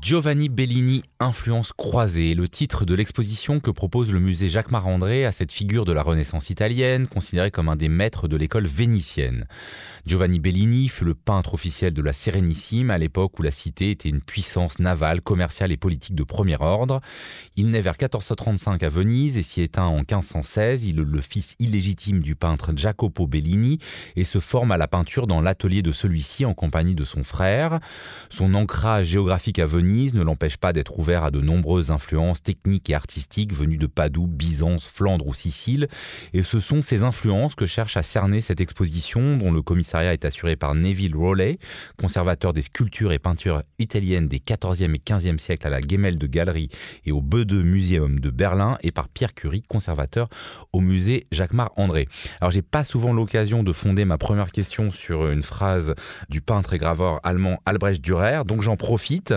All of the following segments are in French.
Giovanni Bellini, influence croisée, le titre de l'exposition que propose le musée Jacques Marandré à cette figure de la Renaissance italienne, considéré comme un des maîtres de l'école vénitienne. Giovanni Bellini fut le peintre officiel de la Sérénissime à l'époque où la cité était une puissance navale, commerciale et politique de premier ordre. Il naît vers 1435 à Venise et s'y éteint en 1516. Il est le fils illégitime du peintre Jacopo Bellini et se forme à la peinture dans l'atelier de celui-ci en compagnie de son frère. Son ancrage géographique à Venise ne l'empêche pas d'être ouvert à de nombreuses influences techniques et artistiques venues de Padoue, Byzance, Flandre ou Sicile. Et ce sont ces influences que cherche à cerner cette exposition dont le commissaire est assuré par Neville Rowley, conservateur des sculptures et peintures italiennes des 14e et 15e siècles à la Gemälde Galerie et au Bode Museum de Berlin, et par Pierre Curie, conservateur au musée Jacquemart André. Alors j'ai pas souvent l'occasion de fonder ma première question sur une phrase du peintre et graveur allemand Albrecht Dürer, donc j'en profite.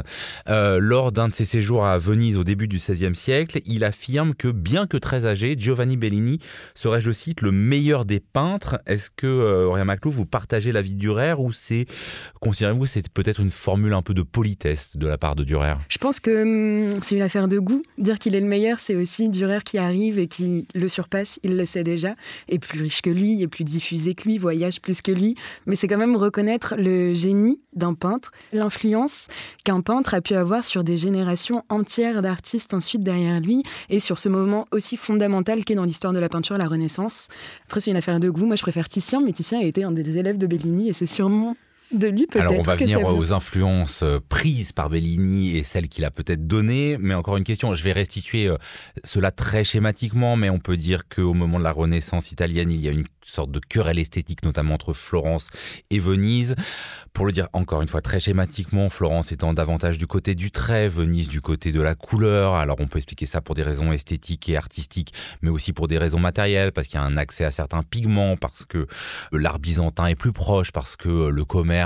Euh, lors d'un de ses séjours à Venise au début du XVIe siècle, il affirme que bien que très âgé, Giovanni Bellini serait, je cite, le meilleur des peintres. Est-ce que, euh, Aurélien Maclou, vous partagez l'avis de Durer ou c'est, considérez-vous, c'est peut-être une formule un peu de politesse de la part de Durer Je pense que hum, c'est une affaire de goût. Dire qu'il est le meilleur, c'est aussi Durer qui arrive et qui le surpasse, il le sait déjà, est plus riche que lui, est plus diffusé que lui, voyage plus que lui. Mais c'est quand même reconnaître le génie d'un peintre, l'influence qu'un peintre a pu avoir sur des générations entières d'artistes ensuite derrière lui et sur ce moment aussi fondamental qu'est dans l'histoire de la peinture la Renaissance. Après, c'est une affaire de goût. Moi, je préfère Titien, mais Titien a été un des élèves de Bellini et c'est sûrement de lui peut-être. Alors on va venir aux influences euh, prises par Bellini et celles qu'il a peut-être données, mais encore une question, je vais restituer euh, cela très schématiquement, mais on peut dire qu'au moment de la Renaissance italienne, il y a une sorte de querelle esthétique, notamment entre Florence et Venise. Pour le dire encore une fois très schématiquement, Florence étant davantage du côté du trait, Venise du côté de la couleur. Alors on peut expliquer ça pour des raisons esthétiques et artistiques, mais aussi pour des raisons matérielles, parce qu'il y a un accès à certains pigments, parce que l'art byzantin est plus proche, parce que le commerce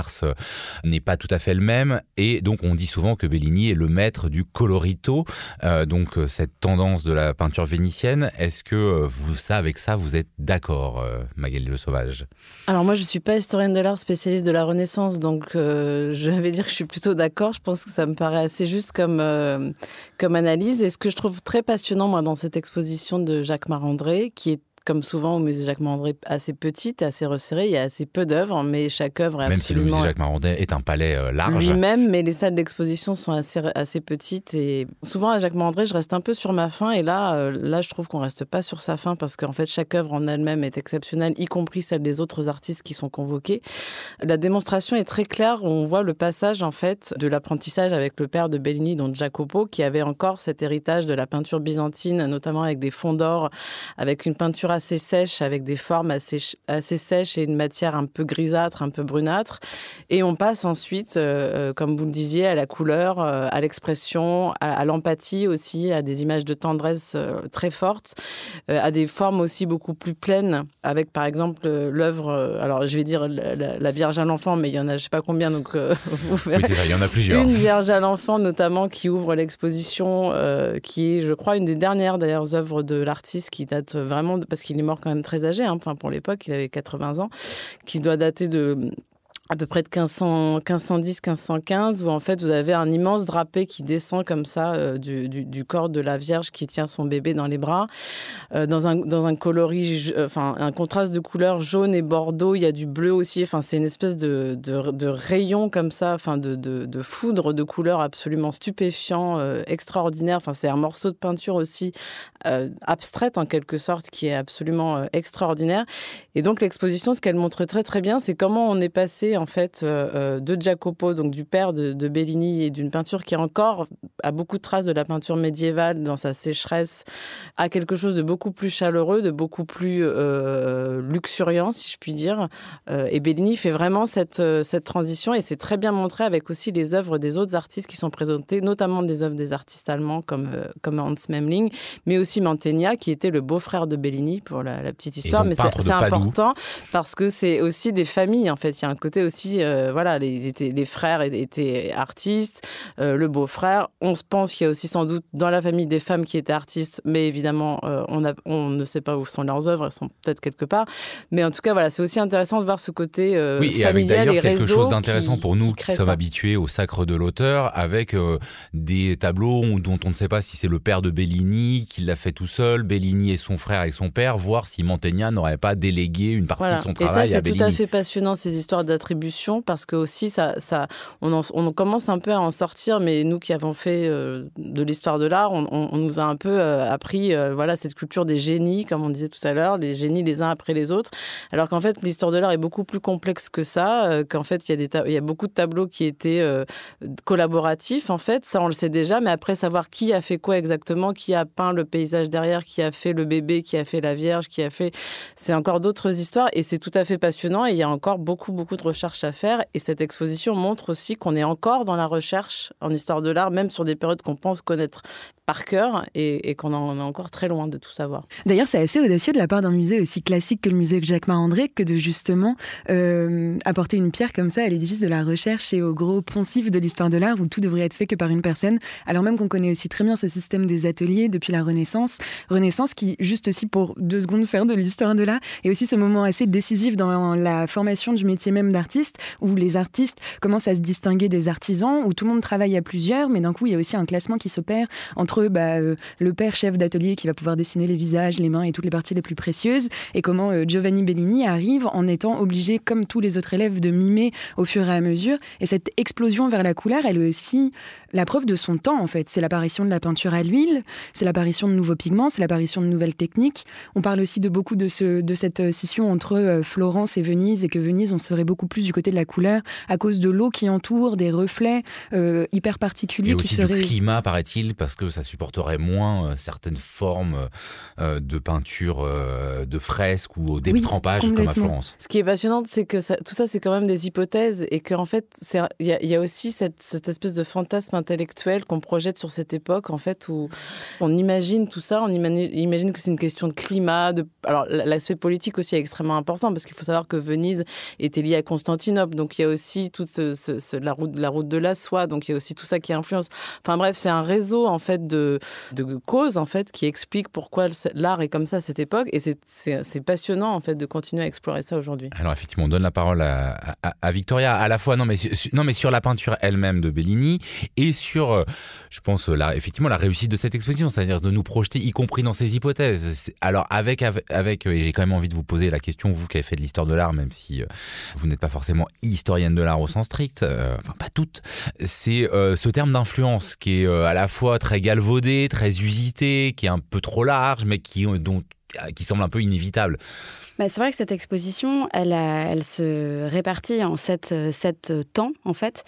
n'est pas tout à fait le même. Et donc on dit souvent que Bellini est le maître du colorito, euh, donc cette tendance de la peinture vénitienne. Est-ce que vous, ça, avec ça, vous êtes d'accord, euh, Magali Le Sauvage? Alors moi, je suis pas historienne de l'art spécialiste de la Renaissance, donc euh, je vais dire que je suis plutôt d'accord. Je pense que ça me paraît assez juste comme, euh, comme analyse. Et ce que je trouve très passionnant, moi, dans cette exposition de Jacques Marandré, qui est comme souvent au musée Jacques Marandré, assez petite, assez resserrée. Il y a assez peu d'œuvres, mais chaque œuvre est Même si le musée Jacques Marandré est un palais euh, large. Lui-même, mais les salles d'exposition sont assez, assez petites. Et souvent, à Jacques Marandré, je reste un peu sur ma fin. Et là, euh, là je trouve qu'on reste pas sur sa fin parce qu'en fait, chaque œuvre en elle-même est exceptionnelle, y compris celle des autres artistes qui sont convoqués. La démonstration est très claire. On voit le passage, en fait, de l'apprentissage avec le père de Bellini, donc Jacopo, qui avait encore cet héritage de la peinture byzantine, notamment avec des fonds d'or, avec une peinture assez sèche, avec des formes assez, assez sèches et une matière un peu grisâtre, un peu brunâtre. Et on passe ensuite, euh, euh, comme vous le disiez, à la couleur, euh, à l'expression, à, l'empathie aussi, à des images de tendresse très fortes, à des formes aussi beaucoup plus pleines, avec par exemple l'œuvre, alors je vais dire la, Vierge à l'enfant, mais il y en a je sais pas combien, donc vous Oui, ça, il y en a plusieurs. Une Vierge à l'enfant notamment qui ouvre l'exposition, qui est, je crois, une des dernières d'ailleurs œuvres de l'artiste qui date vraiment, parce qu'il est mort quand même très âgé, hein. enfin pour l'époque, il avait 80 ans, qui doit dater de à peu près de 1500, 1510, 1515, où en fait vous avez un immense drapé qui descend comme ça euh, du, corps de la Vierge qui tient son bébé dans les bras, euh, dans, un, dans un coloris, euh, enfin un contraste de couleurs jaune et bordeaux, il y a du bleu aussi, enfin c'est une espèce de, de, de, rayon comme ça, enfin de, de, foudre de couleurs absolument stupéfiant, extraordinaire, enfin c'est un morceau de peinture aussi abstraite en quelque sorte qui est absolument extraordinaire. Et donc l'exposition, ce qu'elle montre très très bien, c'est comment on est passé en fait euh, euh, de Jacopo, donc du père de, Bellini, et d'une peinture qui encore a beaucoup de traces de la peinture médiévale dans sa sécheresse, à quelque chose de beaucoup plus chaleureux, de beaucoup plus euh, luxuriant, si je puis dire. et Bellini fait vraiment cette, cette transition, et c'est très bien montré avec aussi les œuvres des autres artistes qui sont présentés, notamment des œuvres des artistes allemands comme, comme Hans Memling, mais aussi aussi Mantegna, qui était le beau-frère de Bellini, pour la, petite histoire. mais c'est important parce que c'est aussi des familles, en fait. Il y a un côté aussi, euh, voilà, les, étaient, les frères étaient artistes, euh, le beau-frère. On se pense qu'il y a aussi sans doute dans la famille des femmes qui étaient artistes, mais évidemment, euh, on, a, on ne sait pas où sont leurs œuvres, elles sont peut-être quelque part. Mais en tout cas, voilà, c'est aussi intéressant de voir ce côté oui, et avec d'ailleurs quelque chose d'intéressant pour nous qui, sommes habitués au sacre de l'auteur, avec des tableaux dont on ne sait pas si c'est le père de Bellini qui l'a fait tout seul, Bellini et son frère avec son père, voir si Mantegna n'aurait pas délégué une partie de son travail à Bellini. C'est tout à fait passionnant ces histoires d'attribution parce que aussi ça, ça, on, on, commence un peu à en sortir, mais nous qui avons fait euh, de l'histoire de l'art, on, on, nous a un peu euh, appris euh, voilà cette culture des génies, comme on disait tout à l'heure, les génies les uns après les autres, alors qu'en fait l'histoire de l'art est beaucoup plus complexe que ça, qu'en fait il y a des il y a beaucoup de tableaux qui étaient collaboratifs en fait, ça on le sait déjà, mais après savoir qui a fait quoi exactement, qui a peint le paysage derrière, qui a fait le bébé, qui a fait la Vierge, qui a fait, c'est encore d'autres histoires et c'est tout à fait passionnant et il y a encore beaucoup beaucoup de recherches à faire et cette exposition montre aussi qu'on est encore dans la recherche en histoire de l'art, même sur des périodes qu'on pense connaître par cœur et, qu'on en est encore très loin de tout savoir. D'ailleurs, c'est assez audacieux de la part d'un musée aussi classique que le musée Jacques Marandré que de justement euh, apporter une pierre comme ça à l'édifice de la recherche et au gros poncif de l'histoire de l'art où tout devrait être fait que par une personne, alors même qu'on connaît aussi très bien ce système des ateliers depuis la Renaissance. Renaissance qui, juste aussi pour deux secondes faire de l'histoire de l'art, est aussi ce moment assez décisif dans la formation du métier même d'artiste où les artistes commencent à se distinguer des artisans, où tout le monde travaille à plusieurs, mais d'un coup, il y a aussi un classement qui s'opère entre bah, euh, le père chef d'atelier qui va pouvoir dessiner les visages, les mains et toutes les parties les plus précieuses, et comment euh, Giovanni Bellini arrive en étant obligé, comme tous les autres élèves, de mimer au fur et à mesure. Et cette explosion vers la couleur, elle est aussi la preuve de son temps, en fait. C'est l'apparition de la peinture à l'huile, c'est l'apparition de nouveaux pigments, c'est l'apparition de nouvelles techniques. On parle aussi de beaucoup de, ce, de cette euh, scission entre Florence et Venise, et que Venise, on serait beaucoup plus du côté de la couleur à cause de l'eau qui entoure, des reflets hyper particuliers et qui aussi seraient... du climat, paraît-il, parce que ça supporterait moins euh, certaines formes euh, de peinture, euh, de fresques ou au détrempage comme à Florence. Ce qui est passionnant, c'est que tout ça, c'est quand même des hypothèses et qu'en fait, il y, a aussi cette, cette, espèce de fantasme intellectuel qu'on projette sur cette époque, en fait, où on imagine tout ça, on imagine, que c'est une question de climat. De... Alors, l'aspect politique aussi est extrêmement important parce qu'il faut savoir que Venise était liée à Constantinople, donc il y a aussi toute la, route, la route de la soie, donc il y a aussi tout ça qui influence. Enfin bref, c'est un réseau, en fait, de, de causes en fait qui expliquent pourquoi l'art est comme ça à cette époque et c'est passionnant en fait de continuer à explorer ça aujourd'hui. Alors effectivement, on donne la parole à, à, Victoria à la fois non mais non mais sur la peinture elle-même de Bellini et sur euh, je pense la, effectivement la réussite de cette exposition, c'est-à-dire de nous projeter y compris dans ses hypothèses. Alors avec avec, et j'ai quand même envie de vous poser la question vous qui avez fait de l'histoire de l'art même si euh, vous n'êtes pas forcément historienne de l'art au sens strict, euh, enfin pas toutes, c'est ce terme d'influence qui est à la fois très galvaudé, très usité, qui est un peu trop large, mais qui, dont, qui semble un peu inévitable. Bah, c'est vrai que cette exposition, elle, se répartit en sept, sept temps, en fait.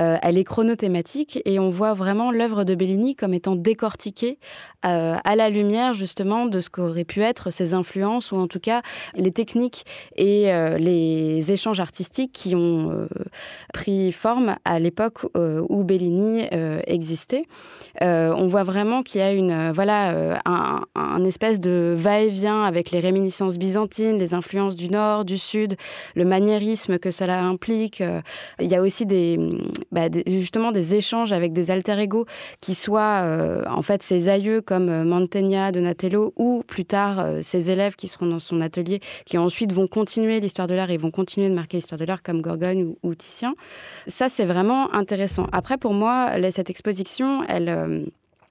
Euh, elle est chronothématique et on voit vraiment l'œuvre de Bellini comme étant décortiquée euh, à la lumière, justement, de ce qu'auraient pu être ses influences, ou en tout cas les techniques et euh, les échanges artistiques qui ont pris forme à l'époque où Bellini existait. on voit vraiment qu'il y a une, voilà, un, un espèce de va-et-vient avec les réminiscences byzantines les influences du Nord, du Sud, le maniérisme que cela implique. Euh, il y a aussi bah, des, justement des échanges avec des alter ego qui soient euh, en fait ses aïeux comme euh, Mantegna, Donatello ou plus tard ses élèves qui seront dans son atelier, qui ensuite vont continuer l'histoire de l'art et vont continuer de marquer l'histoire de l'art comme Gorgone ou, ou Titien. Ça, c'est vraiment intéressant. Après, pour moi, cette exposition, elle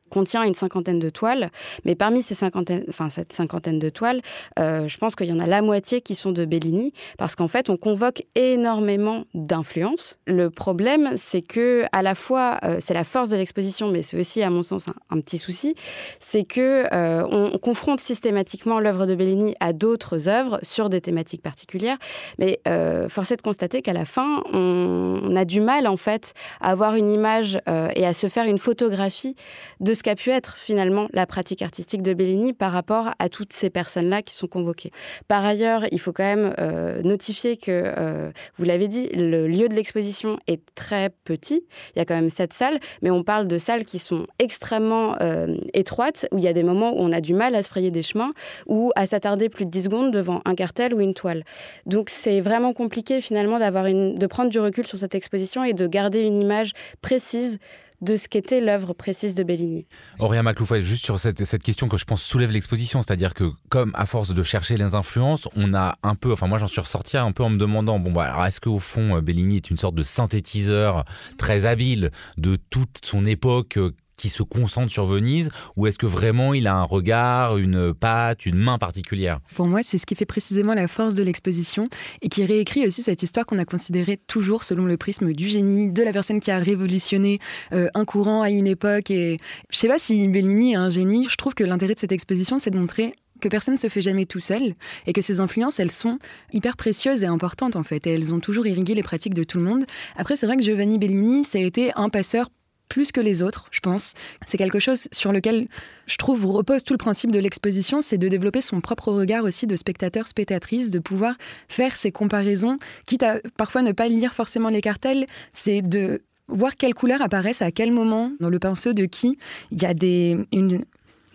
contient une cinquantaine de toiles, mais parmi ces cinquantaines, enfin cette cinquantaine de toiles, euh, je pense qu'il y en a la moitié qui sont de Bellini, parce qu'en fait, on convoque énormément d'influences. Le problème, c'est que à la fois, euh, c'est la force de l'exposition, mais c'est aussi, à mon sens, un, petit souci, c'est que euh, on, confronte systématiquement l'œuvre de Bellini à d'autres œuvres sur des thématiques particulières, mais force est de constater qu'à la fin, on, on, a du mal en fait à avoir une image et à se faire une photographie de ce qu'a pu être finalement la pratique artistique de Bellini par rapport à toutes ces personnes-là qui sont convoquées. Par ailleurs, il faut quand même euh, notifier que, euh, vous l'avez dit, le lieu de l'exposition est très petit. Il y a quand même sept salles, mais on parle de salles qui sont extrêmement euh, étroites, où il y a des moments où on a du mal à se frayer des chemins ou à s'attarder plus de 10 secondes devant un cartel ou une toile. Donc c'est vraiment compliqué finalement de prendre du recul sur cette exposition et de garder une image précise de ce qu'était l'œuvre précise de Bellini. Auréa Macloufouet, juste sur cette, question que je pense soulève l'exposition, c'est-à-dire que comme à force de chercher les influences, on a un peu, enfin moi j'en suis ressorti un peu en me demandant, bon bah alors est-ce qu'au fond Bellini est une sorte de synthétiseur très habile de toute son époque qui se concentre sur Venise ou est-ce que vraiment il a un regard, une patte, une main particulière? Pour moi, c'est ce qui fait précisément la force de l'exposition et qui réécrit aussi cette histoire qu'on a considérée toujours selon le prisme du génie, de la personne qui a révolutionné euh, un courant à une époque. Et je sais pas si Bellini est un génie. Je trouve que l'intérêt de cette exposition, c'est de montrer que personne ne se fait jamais tout seul et que ces influences, elles sont hyper précieuses et importantes en fait. Et elles ont toujours irrigué les pratiques de tout le monde. Après, c'est vrai que Giovanni Bellini, ça a été un passeur plus que les autres, je pense. C'est quelque chose sur lequel je trouve repose tout le principe de l'exposition, c'est de développer son propre regard aussi de spectateur, spectatrice, de pouvoir faire ces comparaisons, quitte à parfois ne pas lire forcément les cartels, c'est de voir quelles couleurs apparaissent à quel moment dans le pinceau de qui. Il y a des, une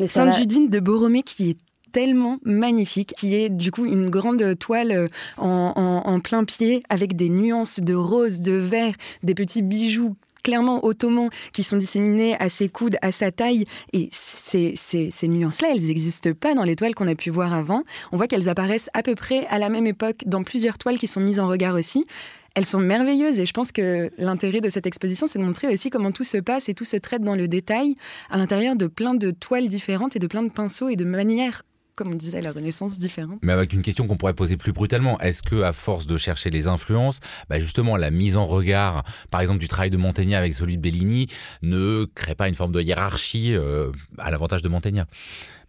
Sainte-Judine de Borromée qui est tellement magnifique, qui est du coup une grande toile en, en, plein pied avec des nuances de rose, de vert, des petits bijoux clairement ottomans qui sont disséminés à ses coudes, à sa taille. Et ces, ces, nuances-là, elles n'existent pas dans les toiles qu'on a pu voir avant. On voit qu'elles apparaissent à peu près à la même époque dans plusieurs toiles qui sont mises en regard aussi. Elles sont merveilleuses et je pense que l'intérêt de cette exposition, c'est de montrer aussi comment tout se passe et tout se traite dans le détail à l'intérieur de plein de toiles différentes et de plein de pinceaux et de manières comme on disait, la Renaissance différente. Mais avec une question qu'on pourrait poser plus brutalement, est-ce que à force de chercher les influences, bah justement la mise en regard, par exemple du travail de Mantegna avec celui de Bellini, ne crée pas une forme de hiérarchie euh, à l'avantage de Mantegna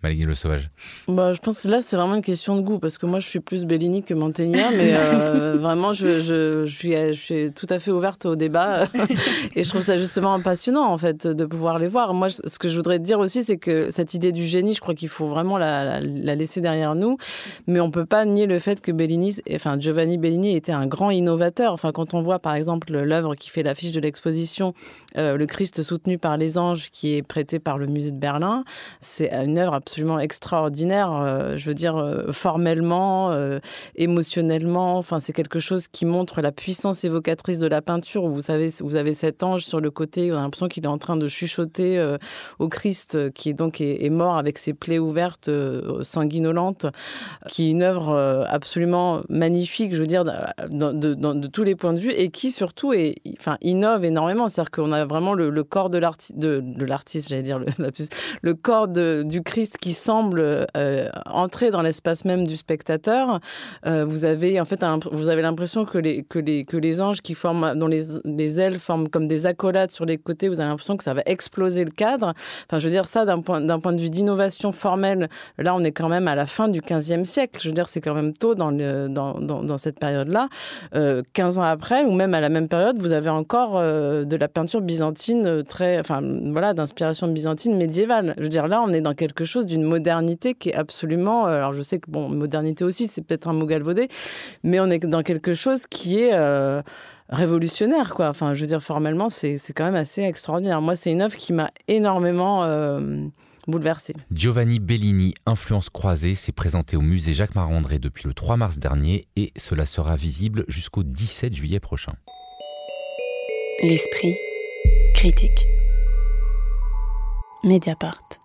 Maligny le Sauvage bah, Je pense que là, c'est vraiment une question de goût, parce que moi, je suis plus Bellini que Mantegna, mais euh, vraiment, je, je, je, suis, je suis tout à fait ouverte au débat, et je trouve ça justement passionnant, en fait, de pouvoir les voir. Moi, ce que je voudrais dire aussi, c'est que cette idée du génie, je crois qu'il faut vraiment la, la, laisser derrière nous, mais on peut pas nier le fait que Bellini, enfin, Giovanni Bellini était un grand innovateur. Enfin, quand on voit, par exemple, l'œuvre qui fait l'affiche de l'exposition, euh, Le Christ soutenu par les anges, qui est prêté par le musée de Berlin, c'est une œuvre absolument absolument extraordinaire. Euh, je veux dire, euh, formellement, euh, émotionnellement. Enfin, c'est quelque chose qui montre la puissance évocatrice de la peinture. Vous savez, vous avez cet ange sur le côté. On a l'impression qu'il est en train de chuchoter au Christ, qui est donc est, mort avec ses plaies ouvertes, sanguinolentes, qui est une œuvre absolument magnifique. Je veux dire, de, tous les points de vue, et qui surtout est, enfin, innove énormément. C'est-à-dire qu'on a vraiment le, corps de l'artiste, de, l'artiste, j'allais dire le, le corps du Christ qui semble euh, entrer dans l'espace même du spectateur. Euh, vous avez en fait vous avez l'impression que les que les que les anges qui forment dont les, les ailes forment comme des accolades sur les côtés, vous avez l'impression que ça va exploser le cadre. Enfin, je veux dire ça d'un point d'un point de vue d'innovation formelle. Là, on est quand même à la fin du 15e siècle. Je veux dire, c'est quand même tôt dans dans, dans cette période-là. Euh, 15 ans après, ou même à la même période, vous avez encore euh, de la peinture byzantine très, enfin voilà, d'inspiration byzantine médiévale. Je veux dire, là, on est dans quelque chose d'une modernité qui est absolument. Euh, alors je sais que bon, modernité aussi, c'est peut-être un mot galvaudé, mais on est dans quelque chose qui est euh, révolutionnaire, quoi. Enfin, je veux dire, formellement, c'est quand même assez extraordinaire. Moi, c'est une œuvre qui m'a énormément euh, bouleversée. Giovanni Bellini, Influence croisée, s'est présenté au musée Jacques Marandré depuis le 3 mars dernier et cela sera visible jusqu'au 17 juillet prochain. L'esprit critique. Mediapart.